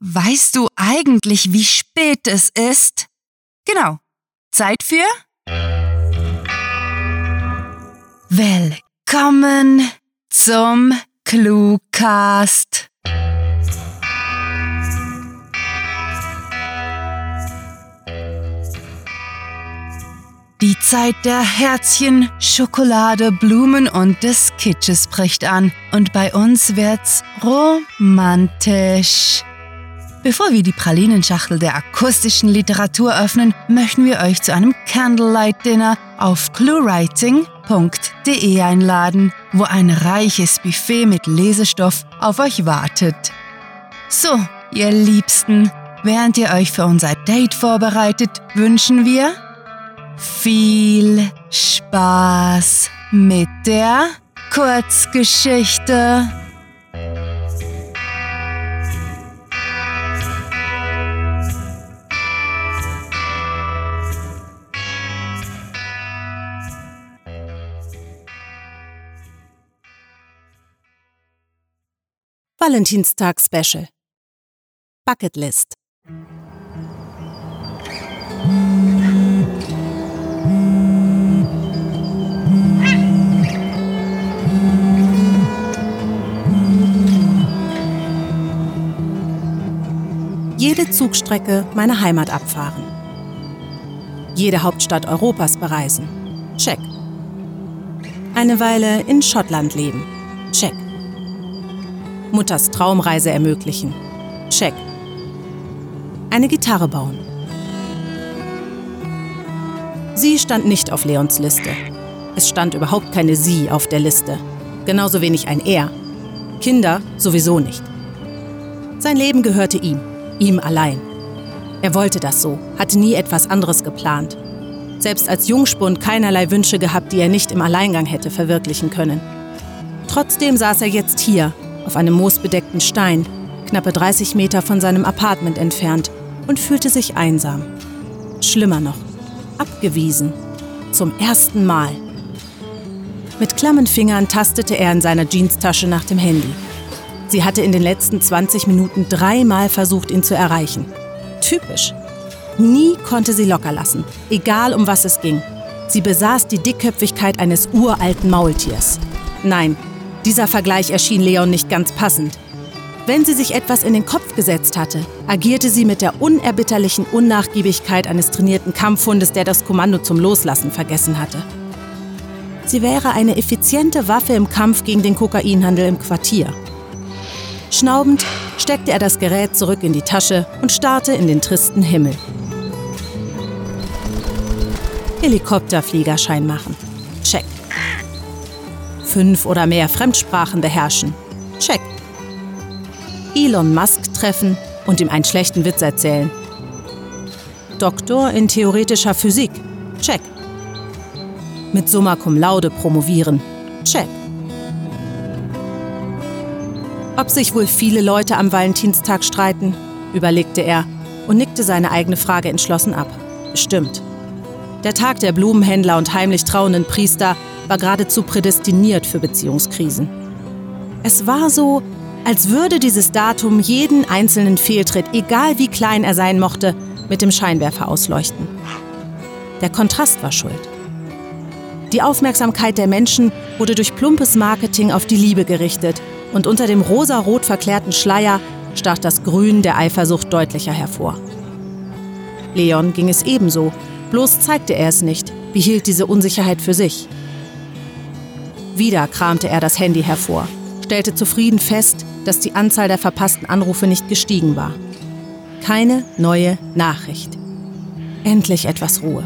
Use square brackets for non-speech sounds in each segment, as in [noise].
weißt du eigentlich, wie spät es ist? Genau. Zeit für? Willkommen zum Cluecast. Die Zeit der Herzchen, Schokolade, Blumen und des Kitsches bricht an und bei uns wird's romantisch. Bevor wir die Pralinenschachtel der akustischen Literatur öffnen, möchten wir euch zu einem Candlelight Dinner auf cluewriting.de einladen, wo ein reiches Buffet mit Lesestoff auf euch wartet. So, ihr Liebsten, während ihr euch für unser Date vorbereitet, wünschen wir viel Spaß mit der Kurzgeschichte. Valentinstag Special Bucketlist Jede Zugstrecke meiner Heimat abfahren. Jede Hauptstadt Europas bereisen. Check. Eine Weile in Schottland leben. Check. Mutters Traumreise ermöglichen. Check. Eine Gitarre bauen. Sie stand nicht auf Leons Liste. Es stand überhaupt keine Sie auf der Liste. Genauso wenig ein Er. Kinder sowieso nicht. Sein Leben gehörte ihm, ihm allein. Er wollte das so, hatte nie etwas anderes geplant. Selbst als Jungspund keinerlei Wünsche gehabt, die er nicht im Alleingang hätte verwirklichen können. Trotzdem saß er jetzt hier, auf einem moosbedeckten Stein, knappe 30 Meter von seinem Apartment entfernt, und fühlte sich einsam. Schlimmer noch, abgewiesen. Zum ersten Mal. Mit klammen Fingern tastete er in seiner Jeanstasche nach dem Handy. Sie hatte in den letzten 20 Minuten dreimal versucht, ihn zu erreichen. Typisch. Nie konnte sie locker lassen, egal um was es ging. Sie besaß die Dickköpfigkeit eines uralten Maultiers. Nein, dieser Vergleich erschien Leon nicht ganz passend. Wenn sie sich etwas in den Kopf gesetzt hatte, agierte sie mit der unerbitterlichen Unnachgiebigkeit eines trainierten Kampfhundes, der das Kommando zum Loslassen vergessen hatte. Sie wäre eine effiziente Waffe im Kampf gegen den Kokainhandel im Quartier. Schnaubend steckte er das Gerät zurück in die Tasche und starrte in den tristen Himmel. Helikopterfliegerschein machen. Fünf oder mehr Fremdsprachen beherrschen. Check. Elon Musk treffen und ihm einen schlechten Witz erzählen. Doktor in theoretischer Physik. Check. Mit Summa cum laude promovieren. Check. Ob sich wohl viele Leute am Valentinstag streiten, überlegte er und nickte seine eigene Frage entschlossen ab. Stimmt. Der Tag der Blumenhändler und heimlich trauenden Priester war geradezu prädestiniert für Beziehungskrisen. Es war so, als würde dieses Datum jeden einzelnen Fehltritt, egal wie klein er sein mochte, mit dem Scheinwerfer ausleuchten. Der Kontrast war schuld. Die Aufmerksamkeit der Menschen wurde durch plumpes Marketing auf die Liebe gerichtet und unter dem rosarot verklärten Schleier stach das Grün der Eifersucht deutlicher hervor. Leon ging es ebenso, bloß zeigte er es nicht, behielt diese Unsicherheit für sich. Wieder kramte er das Handy hervor, stellte zufrieden fest, dass die Anzahl der verpassten Anrufe nicht gestiegen war. Keine neue Nachricht. Endlich etwas Ruhe.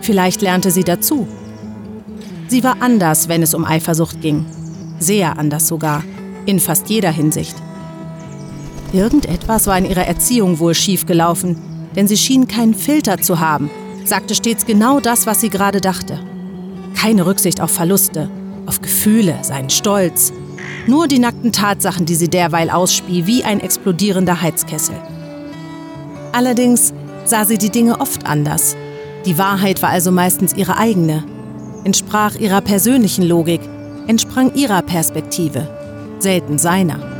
Vielleicht lernte sie dazu. Sie war anders, wenn es um Eifersucht ging. Sehr anders sogar, in fast jeder Hinsicht. Irgendetwas war in ihrer Erziehung wohl schiefgelaufen, denn sie schien keinen Filter zu haben, sagte stets genau das, was sie gerade dachte. Keine Rücksicht auf Verluste, auf Gefühle, seinen Stolz. Nur die nackten Tatsachen, die sie derweil ausspie, wie ein explodierender Heizkessel. Allerdings sah sie die Dinge oft anders. Die Wahrheit war also meistens ihre eigene, entsprach ihrer persönlichen Logik, entsprang ihrer Perspektive, selten seiner.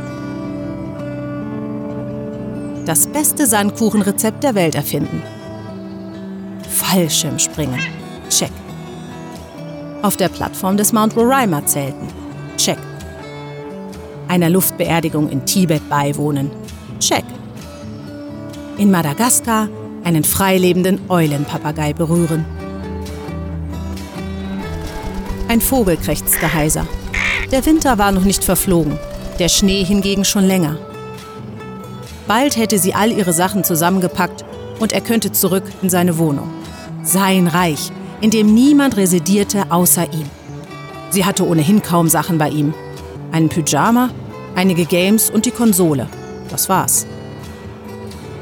das beste Sandkuchenrezept der Welt erfinden. Fallschirmspringen. Check. Auf der Plattform des Mount Roraima zelten. Check. Einer Luftbeerdigung in Tibet beiwohnen. Check. In Madagaskar einen freilebenden Eulenpapagei berühren. Ein Vogel krächzte heiser. Der Winter war noch nicht verflogen, der Schnee hingegen schon länger. Bald hätte sie all ihre Sachen zusammengepackt und er könnte zurück in seine Wohnung. Sein Reich, in dem niemand residierte außer ihm. Sie hatte ohnehin kaum Sachen bei ihm. Einen Pyjama, einige Games und die Konsole. Das war's.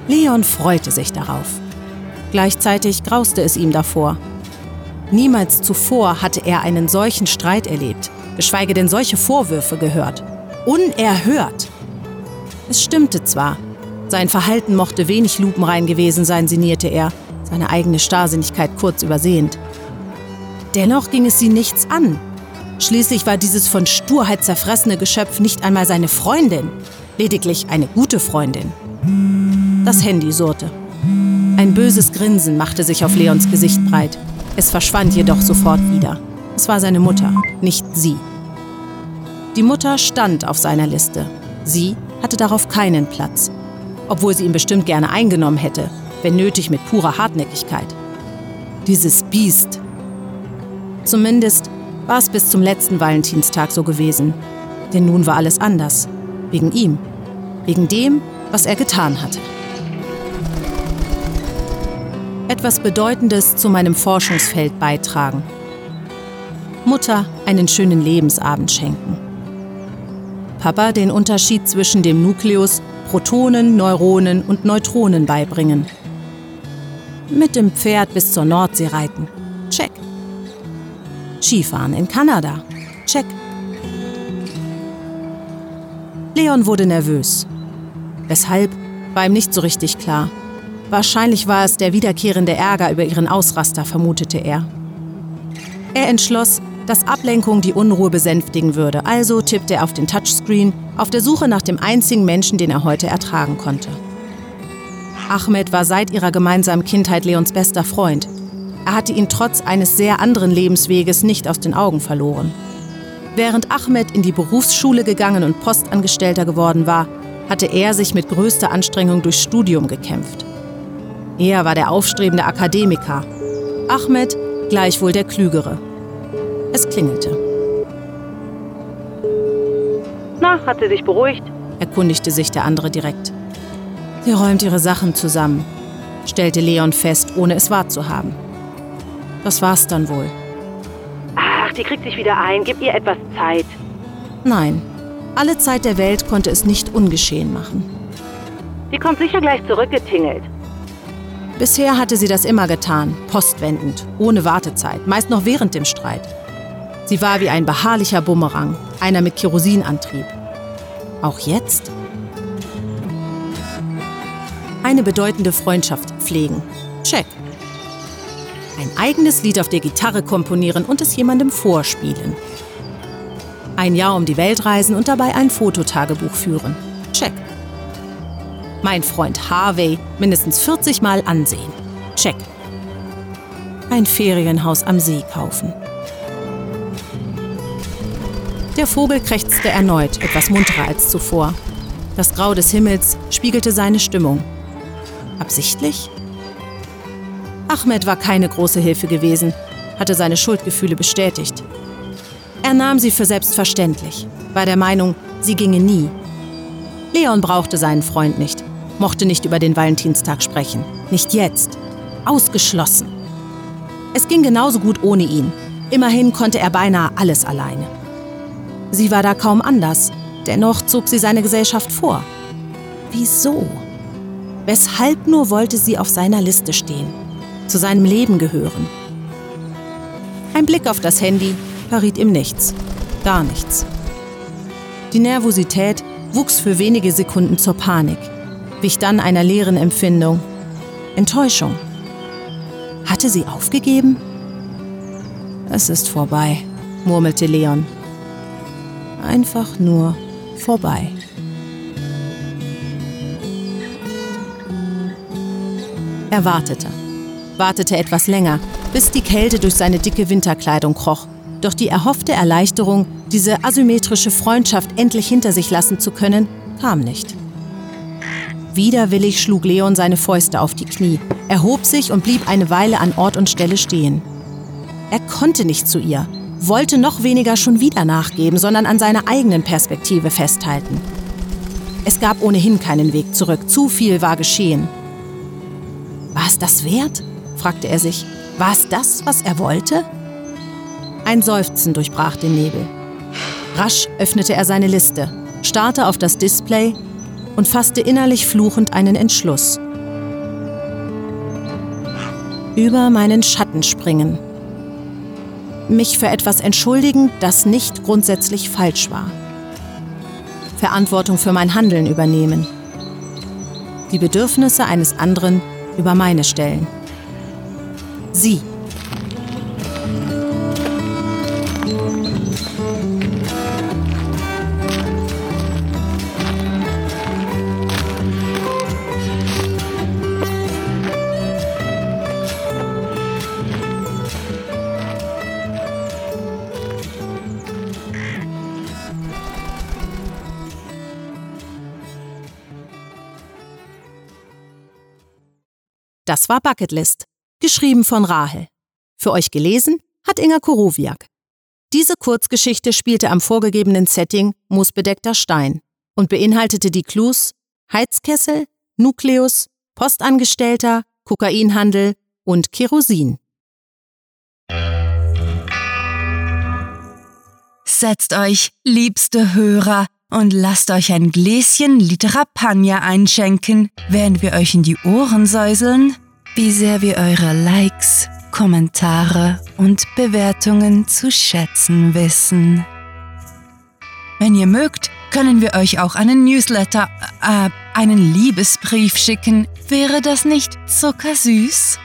Leon freute sich darauf. Gleichzeitig grauste es ihm davor. Niemals zuvor hatte er einen solchen Streit erlebt, geschweige denn solche Vorwürfe gehört. Unerhört! Es stimmte zwar, sein Verhalten mochte wenig lupenrein gewesen sein, sinnierte er, seine eigene Starrsinnigkeit kurz übersehend. Dennoch ging es sie nichts an. Schließlich war dieses von Sturheit zerfressene Geschöpf nicht einmal seine Freundin, lediglich eine gute Freundin. Das Handy surrte. Ein böses Grinsen machte sich auf Leons Gesicht breit. Es verschwand jedoch sofort wieder. Es war seine Mutter, nicht sie. Die Mutter stand auf seiner Liste. Sie hatte darauf keinen Platz. Obwohl sie ihn bestimmt gerne eingenommen hätte, wenn nötig mit purer Hartnäckigkeit. Dieses Biest. Zumindest war es bis zum letzten Valentinstag so gewesen. Denn nun war alles anders. Wegen ihm. Wegen dem, was er getan hatte. Etwas Bedeutendes zu meinem Forschungsfeld beitragen. Mutter einen schönen Lebensabend schenken. Papa den Unterschied zwischen dem Nukleus, Protonen, Neuronen und Neutronen beibringen. Mit dem Pferd bis zur Nordsee reiten. Check. Skifahren in Kanada. Check. Leon wurde nervös. Weshalb, war ihm nicht so richtig klar. Wahrscheinlich war es der wiederkehrende Ärger über ihren Ausraster, vermutete er. Er entschloss, dass Ablenkung die Unruhe besänftigen würde, also tippte er auf den Touchscreen, auf der Suche nach dem einzigen Menschen, den er heute ertragen konnte. Ahmed war seit ihrer gemeinsamen Kindheit Leons bester Freund. Er hatte ihn trotz eines sehr anderen Lebensweges nicht aus den Augen verloren. Während Ahmed in die Berufsschule gegangen und Postangestellter geworden war, hatte er sich mit größter Anstrengung durchs Studium gekämpft. Er war der aufstrebende Akademiker, Ahmed gleichwohl der Klügere. Es klingelte. Na, hat sie sich beruhigt? erkundigte sich der andere direkt. Sie räumt ihre Sachen zusammen, stellte Leon fest, ohne es wahrzuhaben. Das war's dann wohl. Ach, die kriegt sich wieder ein. Gib ihr etwas Zeit. Nein, alle Zeit der Welt konnte es nicht ungeschehen machen. Sie kommt sicher gleich zurückgetingelt. Bisher hatte sie das immer getan, postwendend, ohne Wartezeit, meist noch während dem Streit. Sie war wie ein beharrlicher Bumerang, einer mit Kerosinantrieb. Auch jetzt? Eine bedeutende Freundschaft pflegen. Check. Ein eigenes Lied auf der Gitarre komponieren und es jemandem vorspielen. Ein Jahr um die Welt reisen und dabei ein Fototagebuch führen. Check. Mein Freund Harvey mindestens 40 Mal ansehen. Check. Ein Ferienhaus am See kaufen. Der Vogel krächzte erneut, etwas munterer als zuvor. Das Grau des Himmels spiegelte seine Stimmung. Absichtlich? Ahmed war keine große Hilfe gewesen, hatte seine Schuldgefühle bestätigt. Er nahm sie für selbstverständlich, war der Meinung, sie ginge nie. Leon brauchte seinen Freund nicht, mochte nicht über den Valentinstag sprechen. Nicht jetzt. Ausgeschlossen. Es ging genauso gut ohne ihn. Immerhin konnte er beinahe alles alleine. Sie war da kaum anders, dennoch zog sie seine Gesellschaft vor. Wieso? Weshalb nur wollte sie auf seiner Liste stehen, zu seinem Leben gehören? Ein Blick auf das Handy verriet ihm nichts, gar nichts. Die Nervosität wuchs für wenige Sekunden zur Panik, wich dann einer leeren Empfindung, Enttäuschung. Hatte sie aufgegeben? Es ist vorbei, murmelte Leon einfach nur vorbei. Er wartete. Wartete etwas länger, bis die Kälte durch seine dicke Winterkleidung kroch. Doch die erhoffte Erleichterung, diese asymmetrische Freundschaft endlich hinter sich lassen zu können, kam nicht. Widerwillig schlug Leon seine Fäuste auf die Knie, erhob sich und blieb eine Weile an Ort und Stelle stehen. Er konnte nicht zu ihr, wollte noch weniger schon wieder nachgeben, sondern an seiner eigenen Perspektive festhalten. Es gab ohnehin keinen Weg zurück, zu viel war geschehen. War es das wert? Fragte er sich. War es das, was er wollte? Ein Seufzen durchbrach den Nebel. Rasch öffnete er seine Liste, starrte auf das Display und fasste innerlich fluchend einen Entschluss. Über meinen Schatten springen. Mich für etwas entschuldigen, das nicht grundsätzlich falsch war. Verantwortung für mein Handeln übernehmen. Die Bedürfnisse eines anderen über meine stellen. Sie. Das war Bucketlist, geschrieben von Rahel. Für euch gelesen hat Inga Korowiak. Diese Kurzgeschichte spielte am vorgegebenen Setting Moosbedeckter Stein und beinhaltete die Clues Heizkessel, Nukleus, Postangestellter, Kokainhandel und Kerosin. Setzt euch, liebste Hörer, und lasst euch ein Gläschen Literapagna einschenken, während wir euch in die Ohren säuseln, wie sehr wir eure Likes, Kommentare und Bewertungen zu schätzen wissen. Wenn ihr mögt, können wir euch auch einen Newsletter, äh, einen Liebesbrief schicken. Wäre das nicht zuckersüß?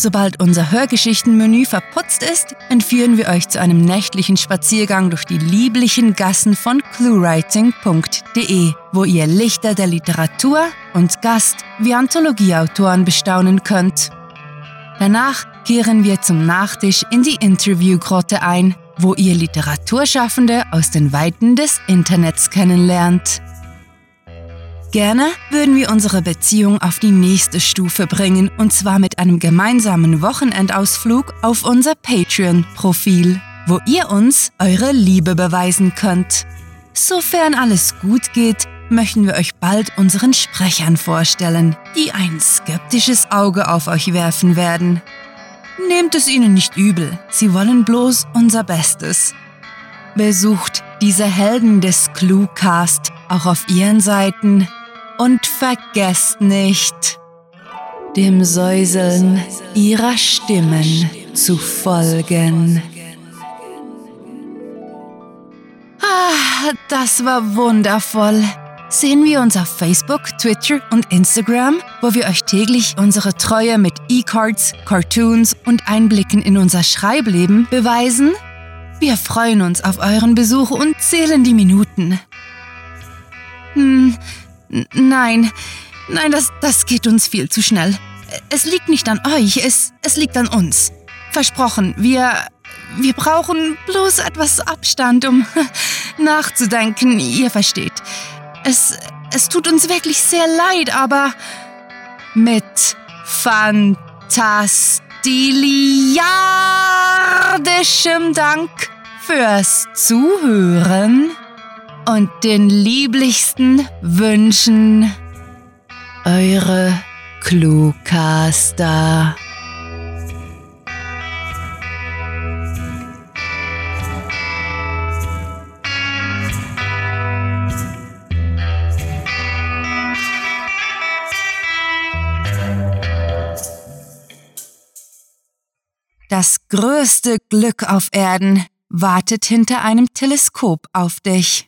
Sobald unser Hörgeschichtenmenü verputzt ist, entführen wir euch zu einem nächtlichen Spaziergang durch die lieblichen Gassen von cluewriting.de, wo ihr Lichter der Literatur und Gast wie Anthologieautoren bestaunen könnt. Danach kehren wir zum Nachtisch in die Interviewgrotte ein, wo ihr Literaturschaffende aus den Weiten des Internets kennenlernt. Gerne würden wir unsere Beziehung auf die nächste Stufe bringen und zwar mit einem gemeinsamen Wochenendausflug auf unser Patreon-Profil, wo ihr uns eure Liebe beweisen könnt. Sofern alles gut geht, möchten wir euch bald unseren Sprechern vorstellen, die ein skeptisches Auge auf euch werfen werden. Nehmt es ihnen nicht übel, sie wollen bloß unser Bestes. Besucht diese Helden des Cluecast auch auf ihren Seiten und vergesst nicht, dem Säuseln ihrer Stimmen zu folgen. Ah, das war wundervoll. Sehen wir uns auf Facebook, Twitter und Instagram, wo wir euch täglich unsere Treue mit E-Cards, Cartoons und Einblicken in unser Schreibleben beweisen? Wir freuen uns auf euren Besuch und zählen die Minuten. Hm, Nein, nein, das, das geht uns viel zu schnell. Es liegt nicht an euch, es, es liegt an uns. Versprochen, wir, wir brauchen bloß etwas Abstand, um [laughs] nachzudenken, ihr versteht. Es, es tut uns wirklich sehr leid, aber mit fantastiliardischem Dank fürs Zuhören und den lieblichsten Wünschen. Eure Cluecaster. Das größte Glück auf Erden wartet hinter einem Teleskop auf dich.